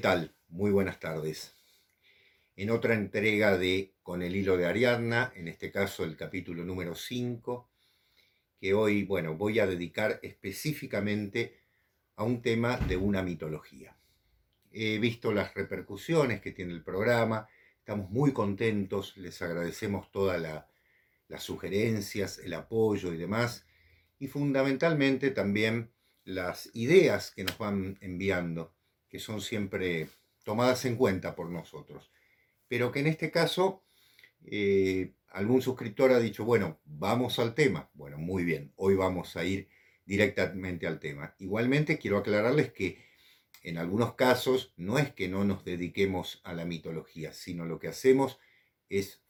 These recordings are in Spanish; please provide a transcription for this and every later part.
¿Qué tal? Muy buenas tardes. En otra entrega de Con el hilo de Ariadna, en este caso el capítulo número 5, que hoy, bueno, voy a dedicar específicamente a un tema de una mitología. He visto las repercusiones que tiene el programa, estamos muy contentos, les agradecemos todas las sugerencias, el apoyo y demás, y fundamentalmente también las ideas que nos van enviando que son siempre tomadas en cuenta por nosotros. Pero que en este caso eh, algún suscriptor ha dicho, bueno, vamos al tema. Bueno, muy bien, hoy vamos a ir directamente al tema. Igualmente quiero aclararles que en algunos casos no es que no nos dediquemos a la mitología, sino lo que hacemos es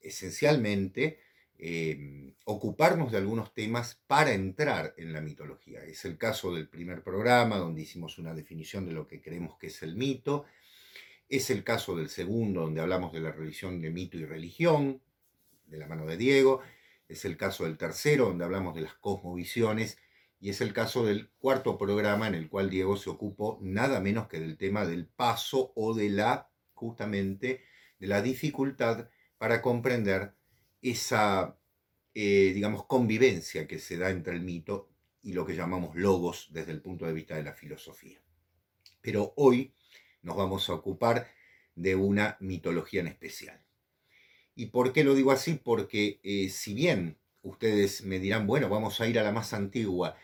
esencialmente Em, ocuparnos de algunos temas para entrar en la mitología. Es el caso del primer programa, donde hicimos una definición de lo que creemos que es el mito. Es el caso del segundo, donde hablamos de la revisión de mito y religión, de la mano de Diego. Es el caso del tercero, donde hablamos de las cosmovisiones. Y es el caso del cuarto programa, en el cual Diego se ocupó nada menos que del tema del paso o de la, justamente, de la dificultad para comprender esa, eh, digamos, convivencia que se da entre el mito y lo que llamamos logos desde el punto de vista de la filosofía. Pero hoy nos vamos a ocupar de una mitología en especial. ¿Y por qué lo digo así? Porque eh, si bien ustedes me dirán, bueno, vamos a ir a la más antigua,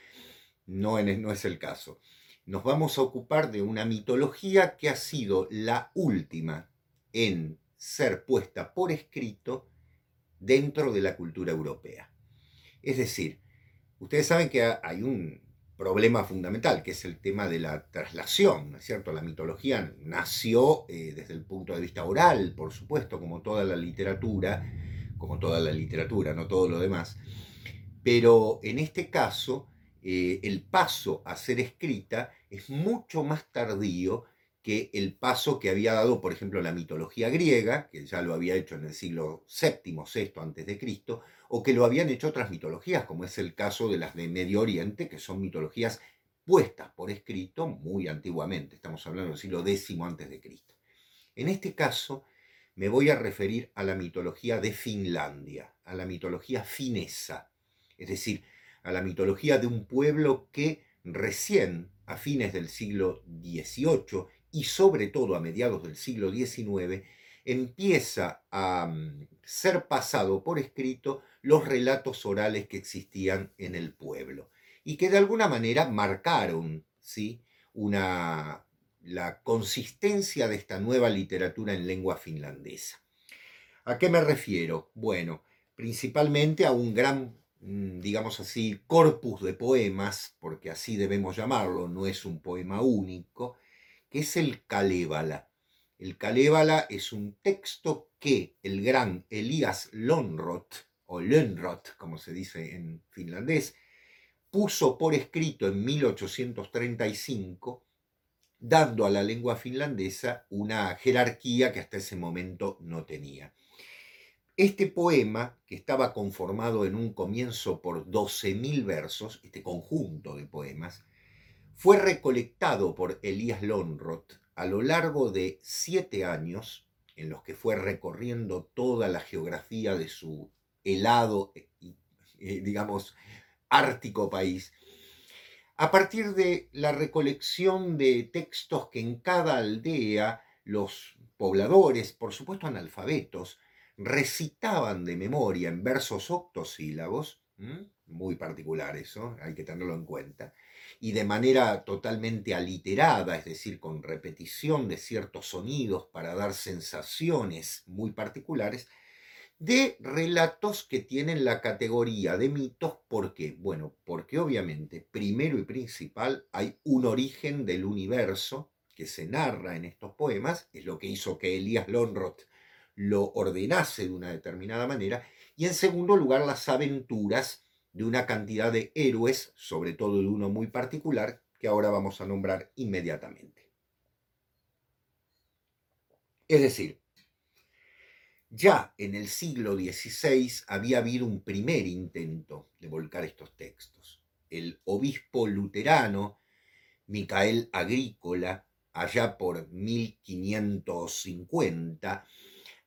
no, no es el caso. Nos vamos a ocupar de una mitología que ha sido la última en ser puesta por escrito dentro de la cultura europea. Es decir, ustedes saben que hay un problema fundamental, que es el tema de la traslación, ¿no es cierto? La mitología nació eh, desde el punto de vista oral, por supuesto, como toda la literatura, como toda la literatura, no todo lo demás, pero en este caso eh, el paso a ser escrita es mucho más tardío que el paso que había dado, por ejemplo, la mitología griega, que ya lo había hecho en el siglo VII, VI antes de Cristo, o que lo habían hecho otras mitologías, como es el caso de las de Medio Oriente, que son mitologías puestas por escrito muy antiguamente, estamos hablando del siglo X antes de Cristo. En este caso, me voy a referir a la mitología de Finlandia, a la mitología finesa, es decir, a la mitología de un pueblo que recién, a fines del siglo XVIII, y sobre todo a mediados del siglo XIX, empieza a mm, ser pasado por escrito los relatos orales que existían en el pueblo y que de alguna manera marcaron ¿sí? una, la consistencia de esta nueva literatura en lengua finlandesa. ¿A qué me refiero? Bueno, principalmente a un gran, mm, digamos así, corpus de poemas, porque así debemos llamarlo, no es un poema único, es el Kalevala. El Kalevala es un texto que el gran Elías Lonrot, o Lönnrot, como se dice en finlandés, puso por escrito en 1835, dando a la lengua finlandesa una jerarquía que hasta ese momento no tenía. Este poema, que estaba conformado en un comienzo por 12.000 versos, este conjunto de poemas, fue recolectado por Elías Lonroth a lo largo de siete años, en los que fue recorriendo toda la geografía de su helado y, eh, digamos, ártico país, a partir de la recolección de textos que en cada aldea los pobladores, por supuesto analfabetos, recitaban de memoria en versos octosílabos, muy particular eso, hay que tenerlo en cuenta, y de manera totalmente aliterada, es decir, con repetición de ciertos sonidos para dar sensaciones muy particulares, de relatos que tienen la categoría de mitos. ¿Por qué? Bueno, porque obviamente, primero y principal, hay un origen del universo que se narra en estos poemas, es lo que hizo que Elías Lonroth lo ordenase de una determinada manera, y en segundo lugar, las aventuras de una cantidad de héroes, sobre todo de uno muy particular, que ahora vamos a nombrar inmediatamente. Es decir, ya en el siglo XVI había habido un primer intento de volcar estos textos. El obispo luterano Micael Agrícola allá por 1550,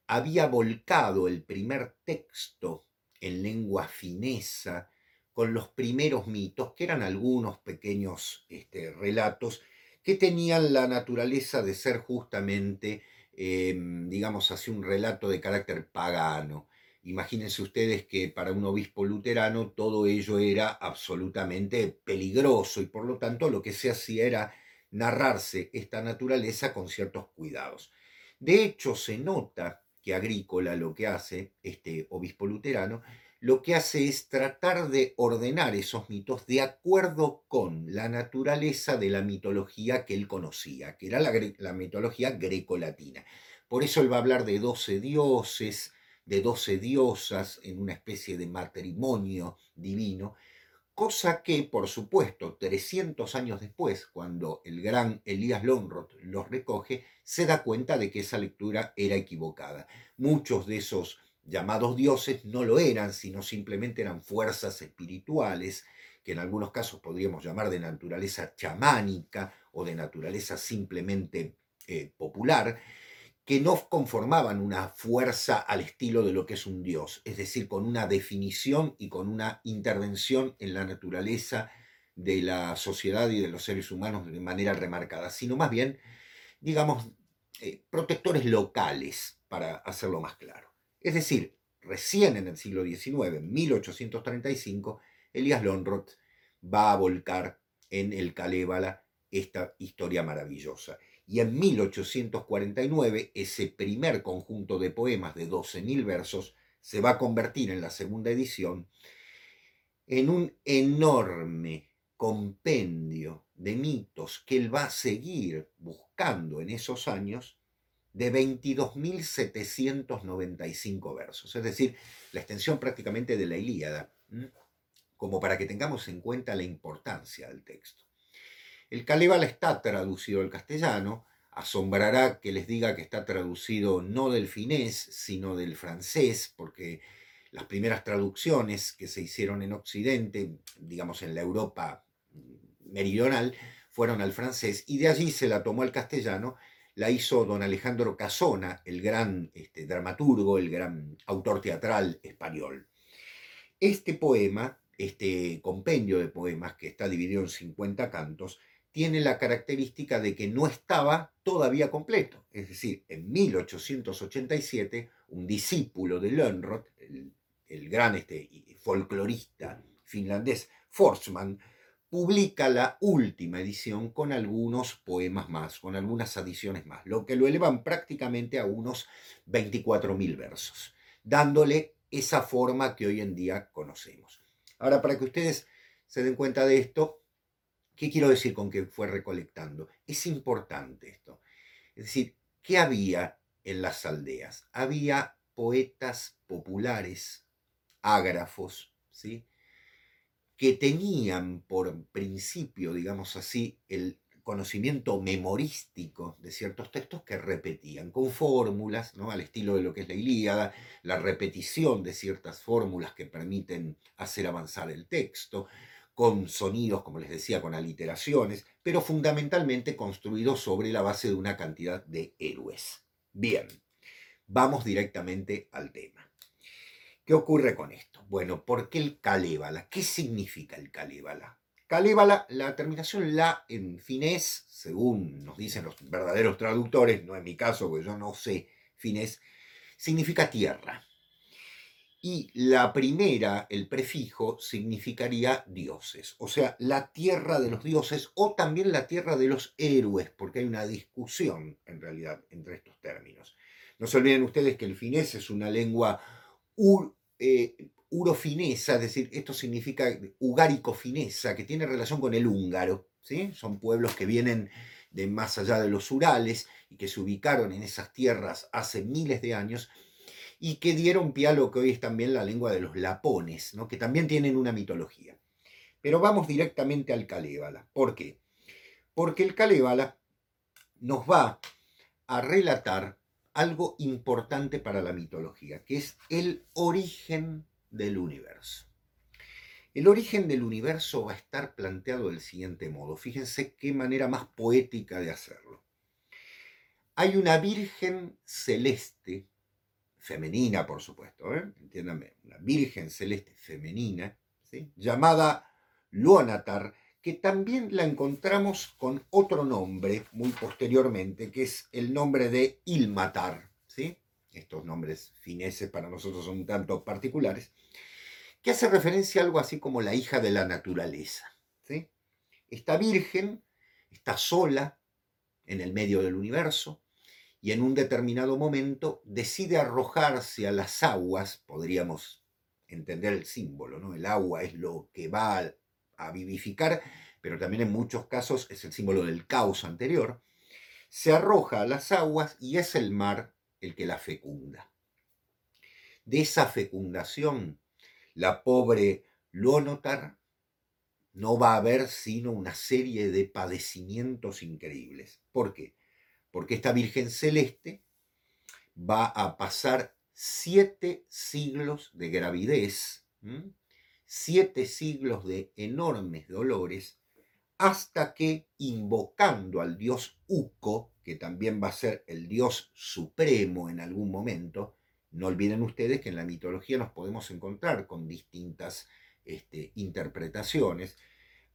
había volcado el primer texto en lengua finesa con los primeros mitos, que eran algunos pequeños este, relatos que tenían la naturaleza de ser justamente, em, digamos así, un relato de carácter pagano. Imagínense ustedes que para un obispo luterano todo ello era absolutamente peligroso y por lo tanto lo que se hacía era narrarse esta naturaleza con ciertos cuidados. De hecho, se nota que Agrícola lo que hace, este obispo luterano, lo que hace es tratar de ordenar esos mitos de acuerdo con la naturaleza de la mitología que él conocía, que era la, mitología greco-latina. Por eso él va a hablar de doce dioses, de doce diosas en una especie de matrimonio divino, cosa que, por supuesto, 300 años después, cuando el gran Elías Lonroth los recoge, se da cuenta de que esa lectura era equivocada. Muchos de esos llamados dioses no lo eran, sino simplemente eran fuerzas espirituales, que en algunos casos podríamos llamar de naturaleza chamánica o de naturaleza simplemente eh, popular, que no conformaban una fuerza al estilo de lo que es un dios, es decir, con una definición y con una intervención en la naturaleza de la sociedad y de los seres humanos de manera remarcada, sino más bien, digamos, eh, protectores locales, para hacerlo más claro. Es decir, recién en el siglo XIX, en 1835, Elías Lonroth va a volcar en el Kalevala esta historia maravillosa. Y en 1849, ese primer conjunto de poemas de 12.000 versos se va a convertir en la segunda edición en un enorme compendio de mitos que él va a seguir buscando en esos años de 22.795 versos, es decir, la extensión prácticamente de la Ilíada, como para que tengamos en cuenta la importancia del texto. El Kalevala está traducido al castellano, asombrará que les diga que está traducido no del finés, sino del francés, porque las primeras traducciones que se hicieron en Occidente, digamos en la Europa meridional, fueron al francés y de allí se la tomó al castellano la hizo don Alejandro Casona, el gran este, dramaturgo, el gran autor teatral español. Este poema, este compendio de poemas que está dividido en 50 cantos, tiene la característica de que no estaba todavía completo. Es decir, en 1887, un discípulo de Lönnrot, el, gran este, folclorista finlandés Forsman, publica la última edición con algunos poemas más, con algunas adiciones más, lo que lo elevan prácticamente a unos 24.000 versos, dándole esa forma que hoy en día conocemos. Ahora, para que ustedes se den cuenta de esto, ¿qué quiero decir con que fue recolectando? Es importante esto. Es decir, ¿qué había en las aldeas? Había poetas populares, ágrafos, ¿sí? Que tenían por principio, digamos así, el conocimiento memorístico de ciertos textos que repetían, con fórmulas, ¿no? al estilo de lo que es la Ilíada, la repetición de ciertas fórmulas que permiten hacer avanzar el texto, con sonidos, como les decía, con aliteraciones, pero fundamentalmente construidos sobre la base de una cantidad de héroes. Bien, vamos directamente al tema. ¿Qué ocurre con esto? Bueno, ¿por qué el Kalevala? ¿Qué significa el Kalevala? Kalevala, la terminación la en finés, según nos dicen los verdaderos traductores, no es mi caso, porque yo no sé finés, significa tierra. Y la primera, el prefijo, significaría dioses, o sea, la tierra de los dioses o también la tierra de los héroes, porque hay una discusión en realidad entre estos términos. No se olviden ustedes que el finés es una lengua eh, urofinesa, es decir, esto significa ugarico-finesa, que tiene relación con el húngaro. ¿sí? Son pueblos que vienen de más allá de los Urales y que se ubicaron en esas tierras hace miles de años y que dieron pie a lo que hoy es también la lengua de los lapones, ¿no? que también tienen una mitología. Pero vamos directamente al Kalevala. ¿Por qué? Porque el Kalevala nos va a relatar algo importante para la mitología, que es el origen del universo. El origen del universo va a estar planteado del siguiente modo. Fíjense qué manera más poética de hacerlo. hay una Virgen celeste, femenina por supuesto, ¿eh? entiéndame, una Virgen celeste femenina, llamada Luonatar, que también la encontramos con otro nombre muy posteriormente, que es el nombre de Ilmatar. ¿sí? Estos nombres fineses para nosotros son un tanto particulares, que hace referencia a algo así como la hija de la naturaleza. ¿sí? Esta virgen está sola en el medio del universo y en un determinado momento decide arrojarse a las aguas, podríamos entender el símbolo, ¿no? El agua es lo que va a vivificar, pero también en muchos casos es el símbolo del caos anterior, se arroja a las aguas y es el mar el que la fecunda. De esa fecundación, la pobre Luonotar no va a haber sino una serie de padecimientos increíbles. ¿Por qué? Porque esta Virgen Celeste va a pasar siete siglos de gravidez siete siglos de enormes dolores, hasta que, invocando al dios Uco, que también va a ser el dios supremo en algún momento, no olviden ustedes que en la mitología nos podemos encontrar con distintas este, interpretaciones.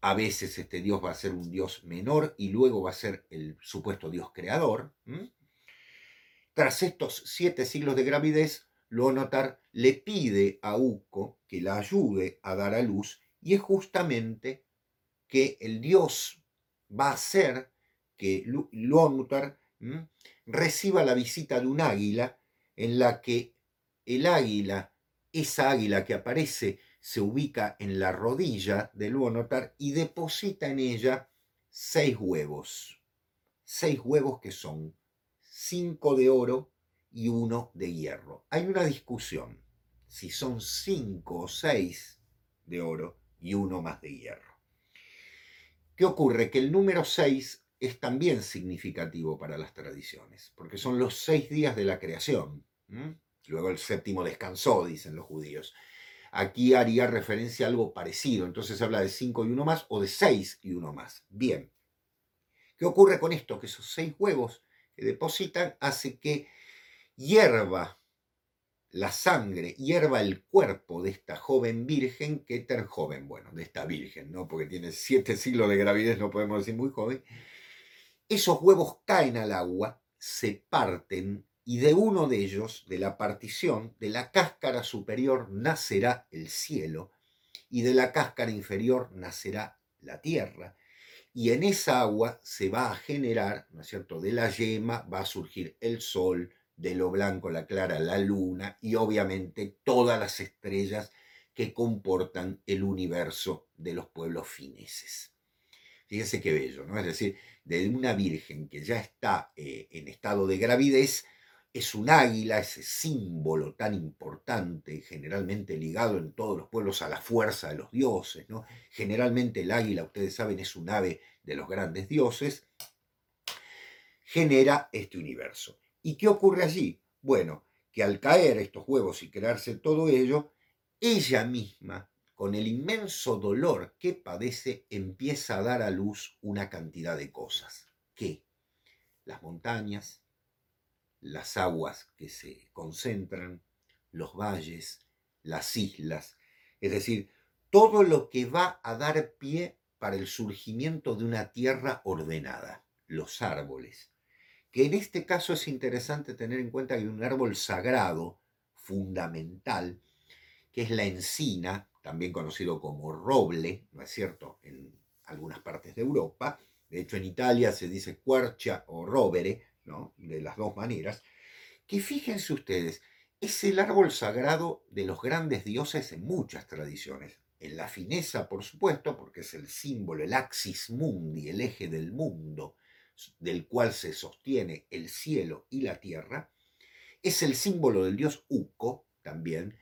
A veces este dios va a ser un dios menor y luego va a ser el supuesto dios creador. Tras estos siete siglos de gravidez, Lonotar le pide a Uco que la ayude a dar a luz y es justamente que el dios va a hacer que Lonotar reciba la visita de un águila en la que el águila, esa águila que aparece, se ubica en la rodilla de Luonotar y deposita en ella seis huevos. Seis huevos que son cinco de oro y uno de hierro. Hay una discusión si son cinco o seis de oro y uno más de hierro. ¿Qué ocurre? Que el número seis es también significativo para las tradiciones, porque son los seis días de la creación. Luego el séptimo descansó, dicen los judíos. Aquí haría referencia a algo parecido, entonces se habla de cinco y uno más o de seis y uno más. Bien. ¿Qué ocurre con esto? Que esos seis huevos que depositan hace que hierva la sangre, hierva el cuerpo de esta joven virgen, que tan joven, bueno, de esta virgen, ¿no? Porque tiene siete siglos de gravidez, no podemos decir muy joven. Esos huevos caen al agua, se parten y de uno de ellos, de la partición, de la cáscara superior nacerá el cielo y de la cáscara inferior nacerá la tierra. Y en esa agua se va a generar, ¿no es cierto?, de la yema va a surgir el sol, de lo blanco la clara la luna y obviamente todas las estrellas que comportan el universo de los pueblos fineses. Fíjense qué bello, ¿no? Es decir, de una virgen que ya está eh, en estado de gravidez, es un águila, ese símbolo tan importante, generalmente ligado en todos los pueblos a la fuerza de los dioses, ¿no? Generalmente el águila, ustedes saben, es un ave de los grandes dioses, genera este universo. ¿Y qué ocurre allí? Bueno, que al caer estos huevos y crearse todo ello, ella misma, con el inmenso dolor que padece, empieza a dar a luz una cantidad de cosas. ¿Qué? Las montañas, las aguas que se concentran, los valles, las islas, es decir, todo lo que va a dar pie para el surgimiento de una tierra ordenada, los árboles, que en este caso es interesante tener en cuenta que hay un árbol sagrado, fundamental, que es la encina, también conocido como roble, ¿no es cierto?, en algunas partes de Europa. De hecho, en Italia se dice quercia o rovere, ¿no? De las dos maneras. Que fíjense ustedes, es el árbol sagrado de los grandes dioses en muchas tradiciones. En la fineza, por supuesto, porque es el símbolo, el axis mundi, el eje del mundo del cual se sostiene el cielo y la tierra, es el símbolo del dios Uco también,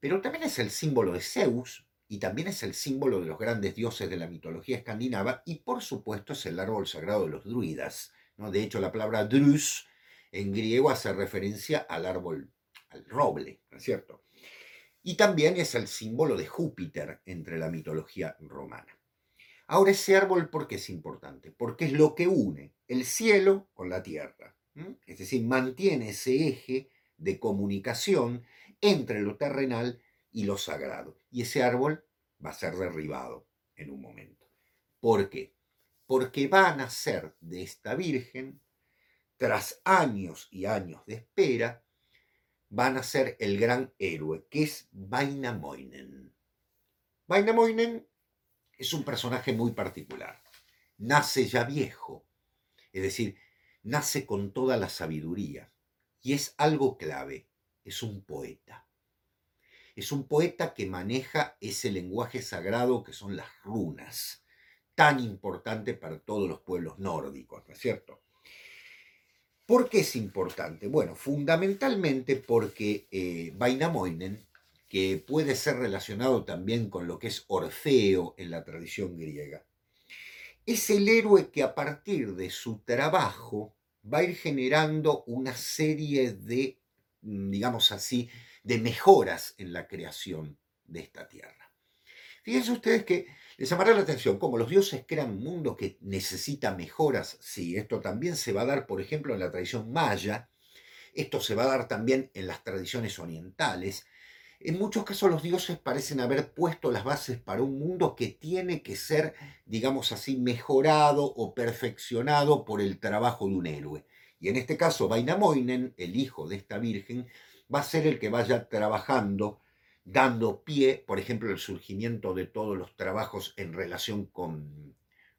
pero también es el símbolo de Zeus y también es el símbolo de los grandes dioses de la mitología escandinava y por supuesto es el árbol sagrado de los druidas. ¿no? De hecho, la palabra drus en griego hace referencia al árbol, al roble, ¿no es cierto? Y también es el símbolo de Júpiter entre la mitología romana. Ahora ese árbol, ¿por qué es importante? Porque es lo que une el cielo con la tierra. Es decir, mantiene ese eje de comunicación entre lo terrenal y lo sagrado. Y ese árbol va a ser derribado en un momento. ¿Por qué? Porque va a nacer de esta Virgen, tras años y años de espera, va a nacer el gran héroe, que es Vainamoinen. Vainamoinen es un personaje muy particular. Nace ya viejo, es decir, nace con toda la sabiduría. Y es algo clave, es un poeta. Es un poeta que maneja ese lenguaje sagrado que son las runas, tan importante para todos los pueblos nórdicos, ¿no es cierto? ¿Por qué es importante? Bueno, fundamentalmente porque eh, que puede ser relacionado también con lo que es Orfeo en la tradición griega, es el héroe que a partir de su trabajo va a ir generando una serie de, mm, digamos así, de mejoras en la creación de esta tierra. Fíjense ustedes que les llamará la atención cómo los dioses crean un mundo que necesita mejoras. Sí, esto también se va a dar, por ejemplo, en la tradición maya, esto se va a dar también en las tradiciones orientales. En muchos casos los dioses parecen haber puesto las bases para un mundo que tiene que ser, digamos así, mejorado o perfeccionado por el trabajo de un héroe. Y en este caso, Vainamoinen, el hijo de esta virgen, va a ser el que vaya trabajando, dando pie, por ejemplo, al surgimiento de todos los trabajos en relación con,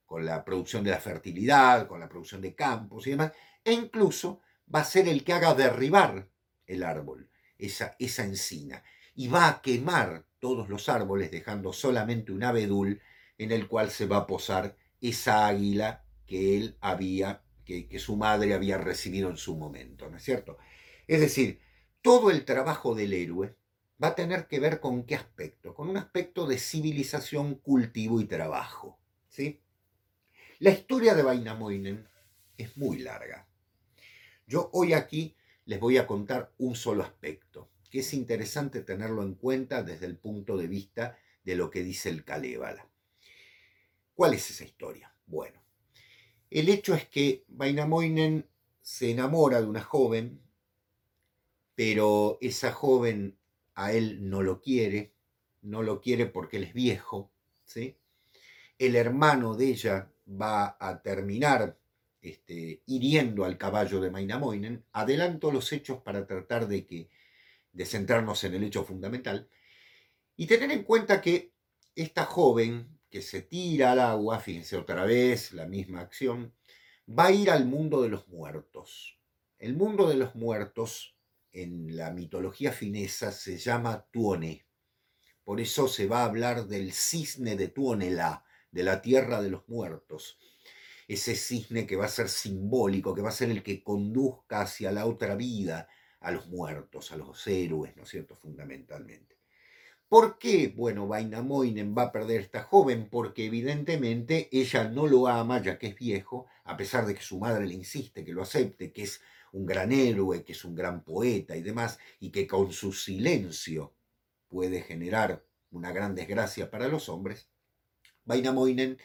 con la producción de la fertilidad, con la producción de campos y demás, e incluso va a ser el que haga derribar el árbol, esa, esa encina, y va a quemar todos los árboles dejando solamente un abedul en el cual se va a posar esa águila que él había, que, que su madre había recibido en su momento, ¿no es cierto? Es decir, todo el trabajo del héroe va a tener que ver con qué aspecto, con un aspecto de civilización, cultivo y trabajo. ¿sí? La historia de Vainamoinen es muy larga. Yo hoy aquí les voy a contar un solo aspecto, es interesante tenerlo en cuenta desde el punto de vista de lo que dice el Kalevala. ¿Cuál es esa historia? Bueno, el hecho es que Vainamoinen se enamora de una joven pero esa joven a él no lo quiere, no lo quiere porque él es viejo, ¿sí? El hermano de ella va a terminar este, hiriendo al caballo de Mainamoinen. Adelanto los hechos para tratar de, que, de centrarnos en el hecho fundamental. Y tener en cuenta que esta joven que se tira al agua, fíjense otra vez, la misma acción, va a ir al mundo de los muertos. El mundo de los muertos en la mitología finesa se llama Tuone. Por eso se va a hablar del cisne de Tuonela, de la tierra de los muertos. Ese cisne que va a ser simbólico, que va a ser el que conduzca hacia la otra vida a los muertos, a los héroes, ¿no es cierto? Fundamentalmente. ¿Por qué? Bueno, Vainamoinen va a perder a esta joven porque evidentemente ella no lo ama ya que es viejo, a pesar de que su madre le insiste que lo acepte, que es un gran héroe, que es un gran poeta y demás, y que con su silencio puede generar una gran desgracia para los hombres, Vainamoinen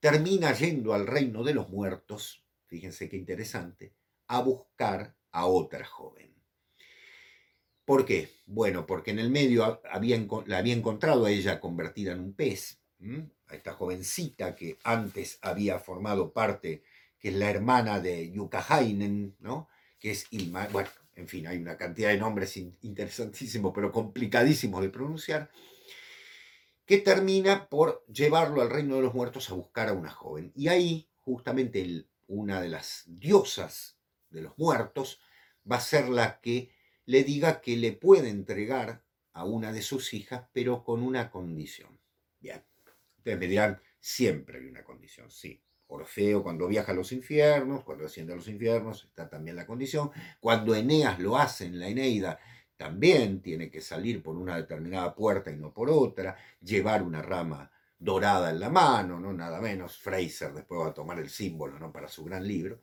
termina yendo al reino de los muertos, fíjense qué interesante, a buscar a otra joven. ¿Por qué? Bueno, porque en el medio había, la había encontrado a ella convertida en un pez, a esta jovencita que antes había formado parte, que es la hermana de Yukahainen, ¿no? que es Ilma, bueno, en fin, hay una cantidad de nombres interesantísimos, pero complicadísimos de pronunciar, que termina por llevarlo al reino de los muertos a buscar a una joven. Y ahí, justamente, una de las diosas de los muertos va a ser la que le diga que le puede entregar a una de sus hijas, pero con una condición. Bien, ustedes me dirán, siempre hay una condición, sí. Orfeo cuando viaja a los infiernos, cuando asciende a los infiernos, está también la condición. Cuando Eneas lo hace en la Eneida, también tiene que salir por una determinada puerta y no por otra, llevar una rama dorada en la mano, no nada menos. Fraser después va a tomar el símbolo ¿no? para su gran libro.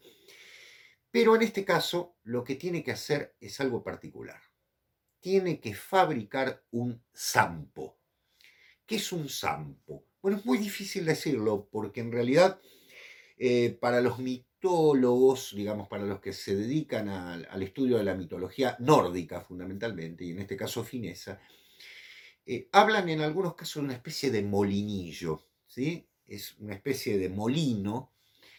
Pero en este caso, lo que tiene que hacer es algo particular. Tiene que fabricar un sampo. ¿Qué es un sampo? Bueno, es muy difícil decirlo porque en realidad eh, para los mitólogos, digamos, para los que se dedican al estudio de la mitología nórdica fundamentalmente, y en este caso finesa, eh, hablan en algunos casos de una especie de molinillo, ¿sí? Es una especie de molino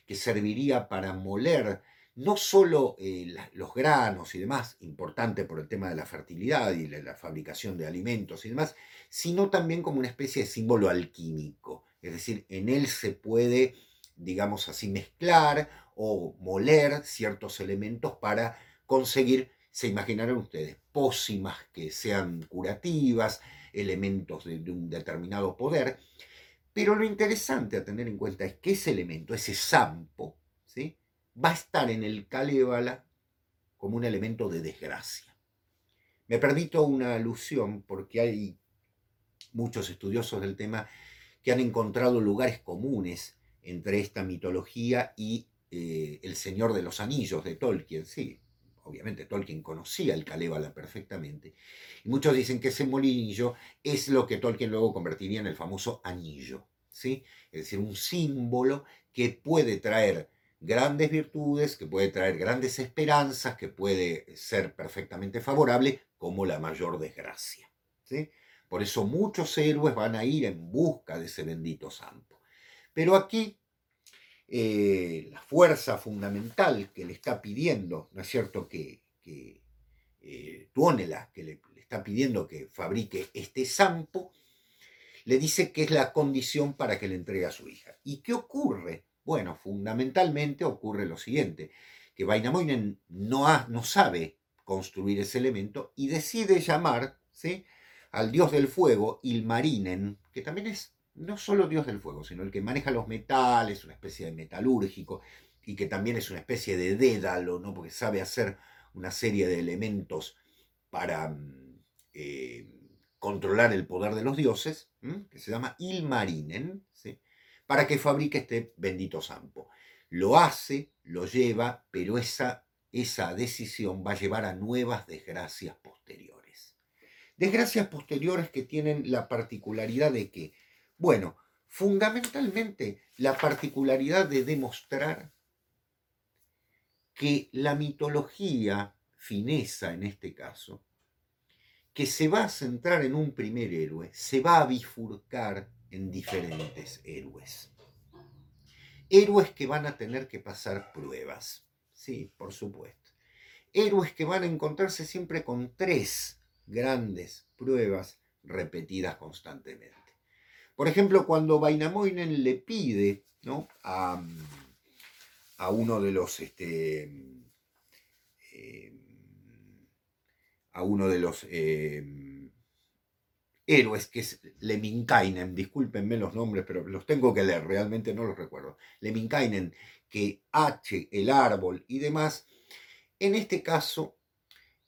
que serviría para moler no solo eh, los granos y demás, importante por el tema de la fertilidad y la, fabricación de alimentos y demás, sino también como una especie de símbolo alquímico. Es decir, en él se puede, digamos así, mezclar o moler ciertos elementos para conseguir, se imaginarán ustedes, pócimas que sean curativas, elementos de, de un determinado poder. Pero lo interesante a tener en cuenta es que ese elemento, ese sampo. Va a estar en el Kalevala como un elemento de desgracia. Me permito una alusión porque hay muchos estudiosos del tema que han encontrado lugares comunes entre esta mitología y eh, El Señor de los Anillos de Tolkien. Sí, obviamente Tolkien conocía el Kalevala perfectamente. Y muchos dicen que ese molinillo es lo que Tolkien luego convertiría en el famoso anillo. ¿sí? Es decir, un símbolo que puede traer grandes virtudes, que puede traer grandes esperanzas, que puede ser perfectamente favorable, como la mayor desgracia. ¿sí? Por eso muchos héroes van a ir en busca de ese bendito santo. Pero aquí eh, la fuerza fundamental que le está pidiendo, ¿no es cierto?, que, que eh, que le, le, está pidiendo que fabrique este sampo, le dice que es la condición para que le entregue a su hija. ¿Y qué ocurre bueno, fundamentalmente ocurre lo siguiente, que Vainamoinen no, no sabe construir ese elemento y decide llamar al dios del fuego, Ilmarinen, que también es no solo dios del fuego, sino el que maneja los metales, una especie de metalúrgico, y que también es una especie de dédalo, ¿no? porque sabe hacer una serie de elementos para mm, eh, controlar el poder de los dioses, que se llama Ilmarinen, ¿sí? Para que fabrique este bendito sampo. Lo hace, lo lleva, pero esa, esa decisión va a llevar a nuevas desgracias posteriores. Desgracias posteriores que tienen la particularidad de que, bueno, fundamentalmente la particularidad de demostrar que la mitología finesa en este caso, que se va a centrar en un primer héroe, se va a bifurcar en diferentes héroes. Héroes que van a tener que pasar pruebas, sí, por supuesto. Héroes que van a encontrarse siempre con tres grandes pruebas repetidas constantemente. Por ejemplo, cuando Vainamoinen le pide ¿no? a, a, uno de los este, eh, a uno de los eh, héroes, que es Leminkainen, discúlpenme los nombres, pero los tengo que leer, realmente no los recuerdo. Leminkainen, que H, el árbol y demás. En este caso,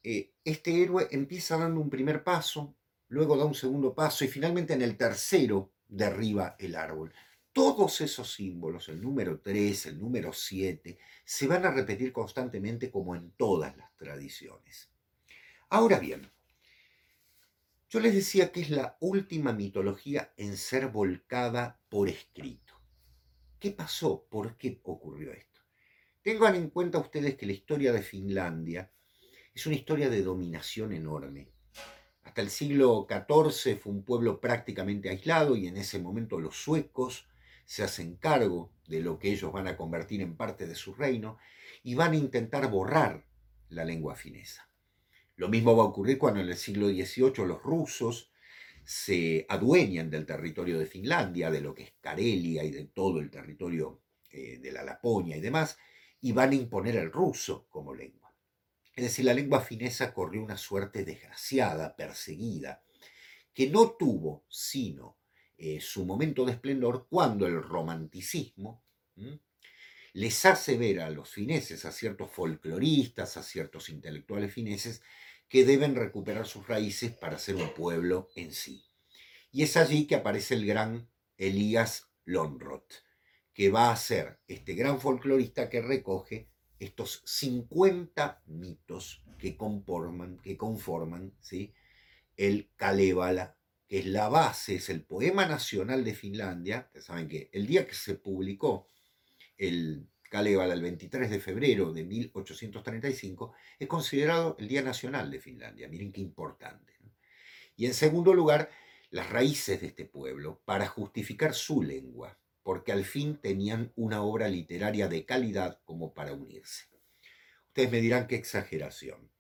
eh, este héroe empieza dando un primer paso, luego da un segundo paso y finalmente en el tercero derriba el árbol. Todos esos símbolos, el número 3, el número 7, se van a repetir constantemente como en todas las tradiciones. Ahora bien, yo les decía que es la última mitología en ser volcada por escrito. ¿Qué pasó? ¿Por qué ocurrió esto? Tengan en cuenta ustedes que la historia de Finlandia es una historia de dominación enorme. Hasta el siglo XIV fue un pueblo prácticamente aislado y en ese momento los suecos se hacen cargo de lo que ellos van a convertir en parte de su reino y van a intentar borrar la lengua finesa. Lo mismo va a ocurrir cuando en el siglo XVIII los rusos se adueñan del territorio de Finlandia, de lo que es Karelia y de todo el territorio eh, de la Laponia y demás, y van a imponer el ruso como lengua. Es decir, la lengua finesa corrió una suerte desgraciada, perseguida, que no tuvo sino eh, su momento de esplendor cuando el romanticismo les hace ver a los fineses, a ciertos folcloristas, a ciertos intelectuales fineses, que deben recuperar sus raíces para ser un pueblo en sí. Y es allí que aparece el gran Elías Lonroth, que va a ser este gran folclorista que recoge estos 50 mitos que conforman, que conforman ¿sí? el Kalevala, que es la base, es el poema nacional de Finlandia. Saben que el día que se publicó el Kalevala, el 23 de febrero de 1835, es considerado el Día Nacional de Finlandia. Miren qué importante. Y en segundo lugar, las raíces de este pueblo para justificar su lengua, porque al fin tenían una obra literaria de calidad como para unirse. Ustedes me dirán qué exageración.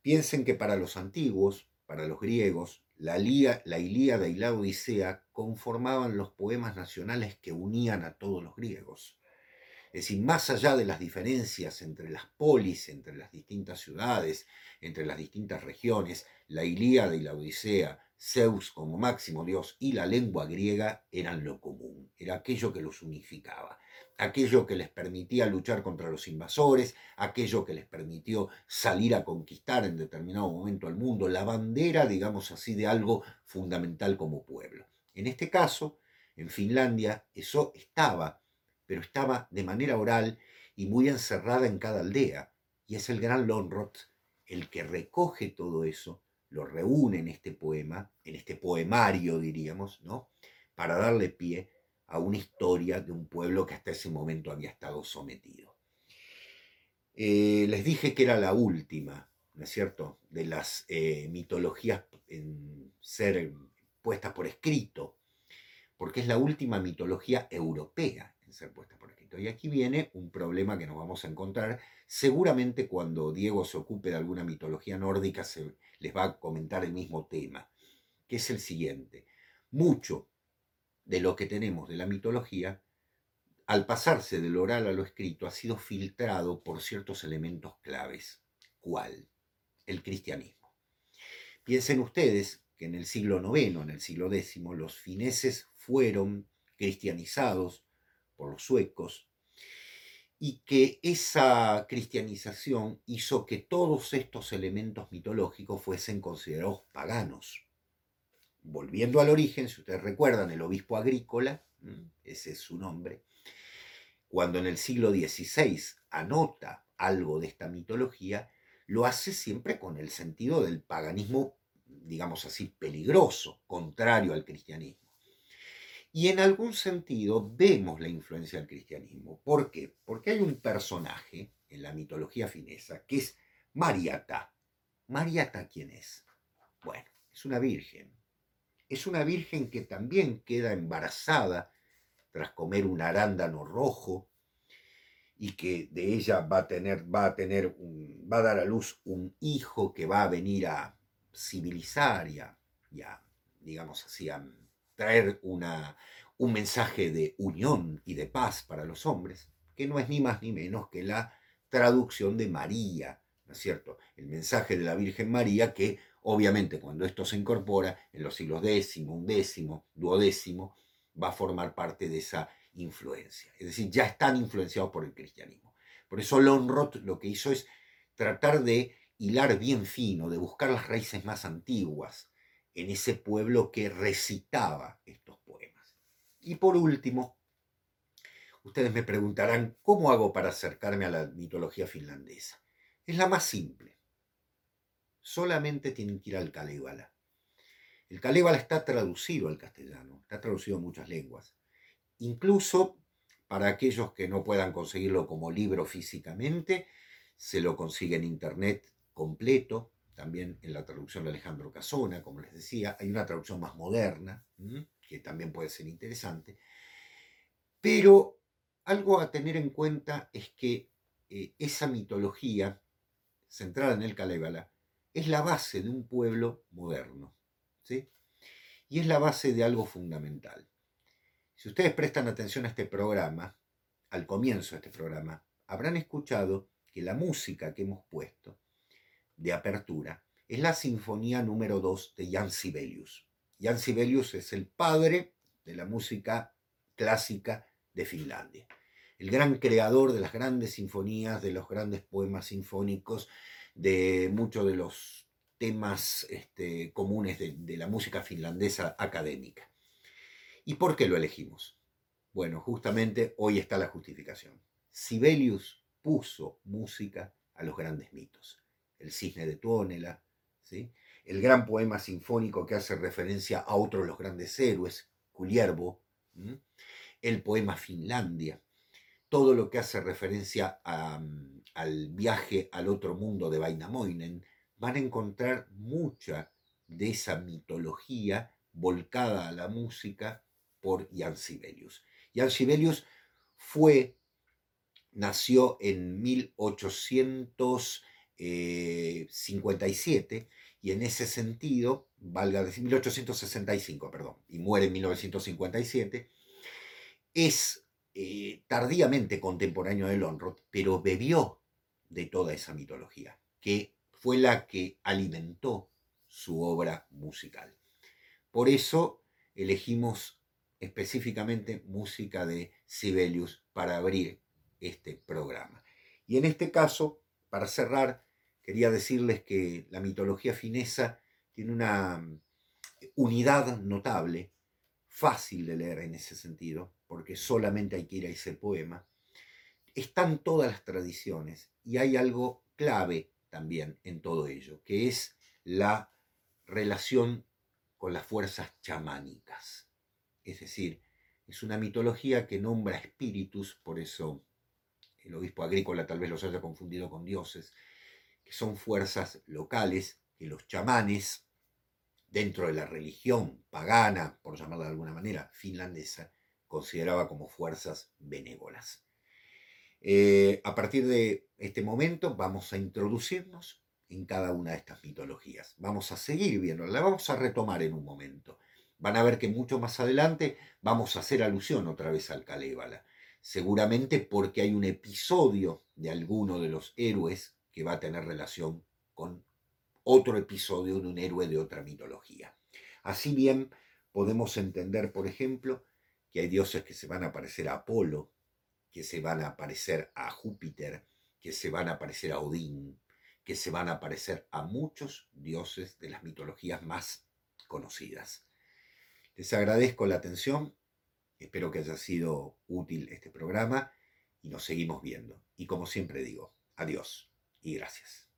Piensen que para los antiguos, para los griegos, la, la Ilíada y la Odisea conformaban los poemas nacionales que unían a todos los griegos. Es decir, más allá de las diferencias entre las polis, entre las distintas ciudades, entre las distintas regiones, la Ilíada y la Odisea, Zeus como máximo dios y la lengua griega eran lo común, era aquello que los unificaba, aquello que les permitía luchar contra los invasores, aquello que les permitió salir a conquistar en determinado momento al mundo, la bandera, digamos así, de algo fundamental como pueblo. En este caso, en Finlandia, eso estaba pero estaba de manera oral y muy encerrada en cada aldea. Y es el gran Lonrot el que recoge todo eso, lo reúne en este poema, en este poemario, diríamos, ¿no? Para darle pie a una historia de un pueblo que hasta ese momento había estado sometido. Eh, les dije que era la última, ¿no es cierto?, de las eh, mitologías en ser puestas por escrito, porque es la última mitología europea ser puesta por escrito. Y aquí viene un problema que nos vamos a encontrar. Seguramente cuando Diego se ocupe de alguna mitología nórdica se les va a comentar el mismo tema, que es el siguiente. Mucho de lo que tenemos de la mitología, al pasarse del oral a lo escrito, ha sido filtrado por ciertos elementos claves. ¿Cuál? El cristianismo. Piensen ustedes que en el siglo IX, en el siglo X, los fineses fueron cristianizados por los suecos, y que esa cristianización hizo que todos estos elementos mitológicos fuesen considerados paganos. Volviendo al origen, si ustedes recuerdan, el obispo agrícola, ese es su nombre, cuando en el siglo XVI anota algo de esta mitología, lo hace siempre con el sentido del paganismo, digamos así, peligroso, contrario al cristianismo. Y en algún sentido vemos la influencia del cristianismo. ¿Por qué? Porque hay un personaje en la mitología finesa que es Mariata. ¿Mariata quién es? Bueno, es una virgen. Es una virgen que también queda embarazada tras comer un arándano rojo y que de ella va a tener, va a tener va a dar a luz un hijo que va a venir a civilizar y a, digamos así, a traer una, un mensaje de unión y de paz para los hombres, que no es ni más ni menos que la traducción de María, ¿no es cierto? El mensaje de la Virgen María que obviamente cuando esto se incorpora en los siglos X, XI, duodécimo, va a formar parte de esa influencia. Es decir, ya están influenciados por el cristianismo. Por eso Lonrot lo que hizo es tratar de hilar bien fino, de buscar las raíces más antiguas, en ese pueblo que recitaba estos poemas. Y por último, ustedes me preguntarán, ¿cómo hago para acercarme a la mitología finlandesa? Es la más simple. Solamente tienen que ir al Kalevala. El Kalevala está traducido al castellano, está traducido a muchas lenguas. Incluso para aquellos que no puedan conseguirlo como libro físicamente, se lo consigue en internet completo, también en la traducción de Alejandro Casona, como les decía, hay una traducción más moderna, que también puede ser interesante, pero algo a tener en cuenta es que eh, esa mitología centrada en el Kalevala es la base de un pueblo moderno, ¿sí? Y es la base de algo fundamental. Si ustedes prestan atención a este programa, al comienzo de este programa, habrán escuchado que la música que hemos puesto de apertura es la Sinfonía número 2 de Jan Sibelius. Jan Sibelius es el padre de la música clásica de Finlandia, el gran creador de las grandes sinfonías, de los grandes poemas sinfónicos, de muchos de los temas este, comunes de, de la música finlandesa académica. ¿Y por qué lo elegimos? Bueno, justamente hoy está la justificación. Sibelius puso música a los grandes mitos el cisne de Tuonela, ¿sí? el gran poema sinfónico que hace referencia a otro de los grandes héroes, Culiervo, el poema Finlandia. todo lo que hace referencia mm, al viaje al otro mundo de Vainamoinen, van a encontrar mucha de esa mitología volcada a la música por Jan Sibelius. Jan Sibelius fue, nació en 1857 y en ese sentido, valga decir, 1865, perdón, y muere en 1957, es eh, tardíamente contemporáneo de Lonrod, pero bebió de toda esa mitología, que fue la que alimentó su obra musical. Por eso elegimos específicamente música de Sibelius para abrir este programa. Y en este caso, para cerrar, quería decirles que la mitología finesa tiene una mm, unidad notable, fácil de leer en ese sentido, porque solamente hay que ir a ese poema. Están todas las tradiciones y hay algo clave también en todo ello, que es la relación con las fuerzas chamánicas. Es decir, es una mitología que nombra espíritus, por eso el obispo agrícola tal vez los haya confundido con dioses, que son fuerzas locales que los chamanes, dentro de la religión pagana, por llamarla de alguna manera, finlandesa, consideraba como fuerzas benévolas. Eh, a partir de este momento vamos a introducirnos en cada una de estas mitologías. Vamos a seguir viendo, la vamos a retomar en un momento. Van a ver que mucho más adelante vamos a hacer alusión otra vez al Calébala. Seguramente porque hay un episodio de alguno de los héroes que va a tener relación con otro episodio de un héroe de otra mitología. Así bien, podemos entender, por ejemplo, que hay dioses que se van a parecer a Apolo, que se van a parecer a Júpiter, que se van a parecer a Odín, que se van a parecer a muchos dioses de las mitologías más conocidas. Les agradezco la atención, Espero que haya sido útil este programa y nos seguimos viendo. Y como siempre digo, adiós y gracias.